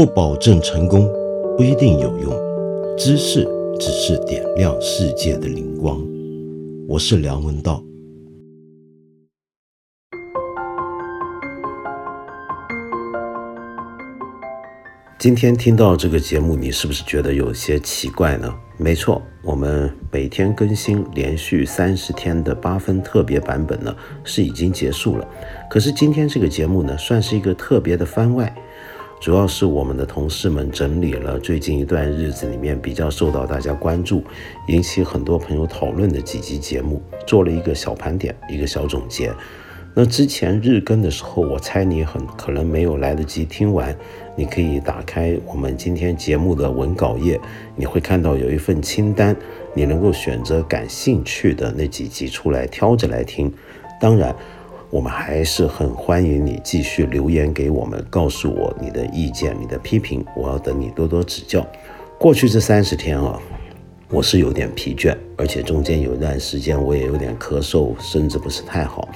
不保证成功，不一定有用。知识只是点亮世界的灵光。我是梁文道。今天听到这个节目，你是不是觉得有些奇怪呢？没错，我们每天更新连续三十天的八分特别版本呢，是已经结束了。可是今天这个节目呢，算是一个特别的番外，主要是我们的同事们整理了最近一段日子里面比较受到大家关注、引起很多朋友讨论的几集节目，做了一个小盘点，一个小总结。那之前日更的时候，我猜你很可能没有来得及听完。你可以打开我们今天节目的文稿页，你会看到有一份清单，你能够选择感兴趣的那几集出来挑着来听。当然，我们还是很欢迎你继续留言给我们，告诉我你的意见、你的批评，我要等你多多指教。过去这三十天啊，我是有点疲倦，而且中间有一段时间我也有点咳嗽，身子不是太好。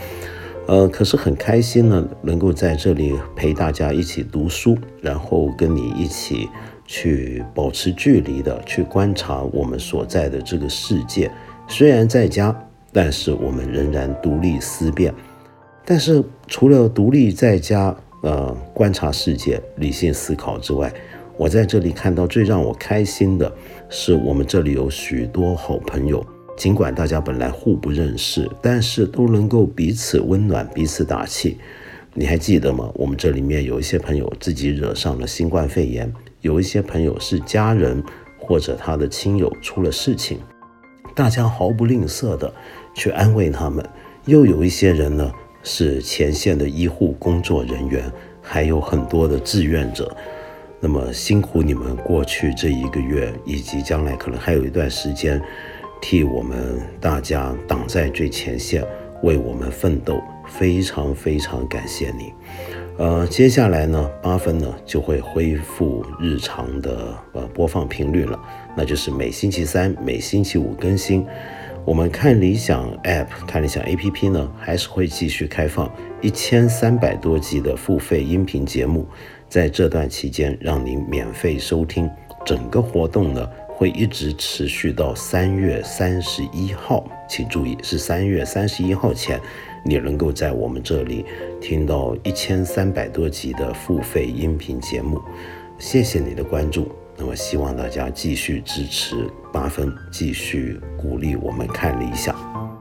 呃，可是很开心呢，能够在这里陪大家一起读书，然后跟你一起去保持距离的去观察我们所在的这个世界。虽然在家，但是我们仍然独立思辨。但是除了独立在家，呃，观察世界、理性思考之外，我在这里看到最让我开心的是，我们这里有许多好朋友。尽管大家本来互不认识，但是都能够彼此温暖、彼此打气。你还记得吗？我们这里面有一些朋友自己惹上了新冠肺炎，有一些朋友是家人或者他的亲友出了事情，大家毫不吝啬的去安慰他们。又有一些人呢是前线的医护工作人员，还有很多的志愿者。那么辛苦你们过去这一个月，以及将来可能还有一段时间。替我们大家挡在最前线，为我们奋斗，非常非常感谢你。呃，接下来呢，八分呢就会恢复日常的呃播放频率了，那就是每星期三、每星期五更新。我们看理想 App、看理想 APP 呢，还是会继续开放一千三百多集的付费音频节目，在这段期间让您免费收听。整个活动呢。会一直持续到三月三十一号，请注意是三月三十一号前，你能够在我们这里听到一千三百多集的付费音频节目。谢谢你的关注，那么希望大家继续支持八分，继续鼓励我们看理想。